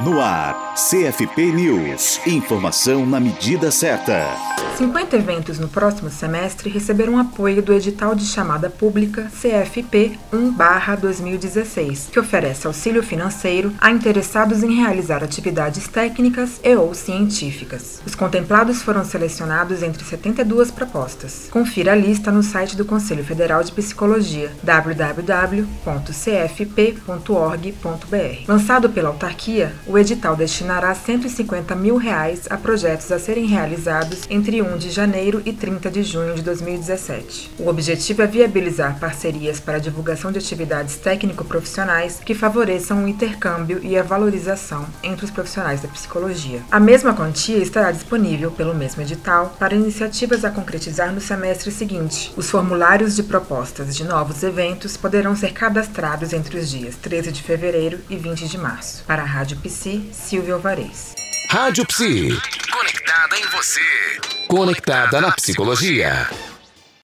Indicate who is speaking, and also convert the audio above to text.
Speaker 1: No ar, CFP News. Informação na medida certa.
Speaker 2: 50 eventos no próximo semestre receberam apoio do edital de chamada pública CFP 1/2016, que oferece auxílio financeiro a interessados em realizar atividades técnicas e ou científicas. Os contemplados foram selecionados entre 72 propostas. Confira a lista no site do Conselho Federal de Psicologia, www.cfp.org.br. Lançado pela autarquia, o edital destinará 150 mil reais a projetos a serem realizados entre 1 de janeiro e 30 de junho de 2017. O objetivo é viabilizar parcerias para a divulgação de atividades técnico-profissionais que favoreçam o intercâmbio e a valorização entre os profissionais da psicologia. A mesma quantia estará disponível pelo mesmo edital para iniciativas a concretizar no semestre seguinte. Os formulários de propostas de novos eventos poderão ser cadastrados entre os dias 13 de fevereiro e 20 de março. Para a Rádio Psi, Silvio Alvarez.
Speaker 3: Rádio Psi. Conectada em você. Conectada na psicologia.